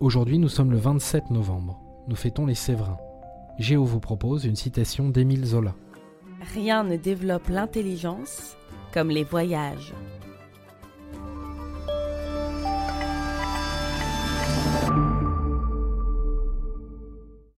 Aujourd'hui, nous sommes le 27 novembre. Nous fêtons les Séverins. Géo vous propose une citation d'Émile Zola. Rien ne développe l'intelligence comme les voyages.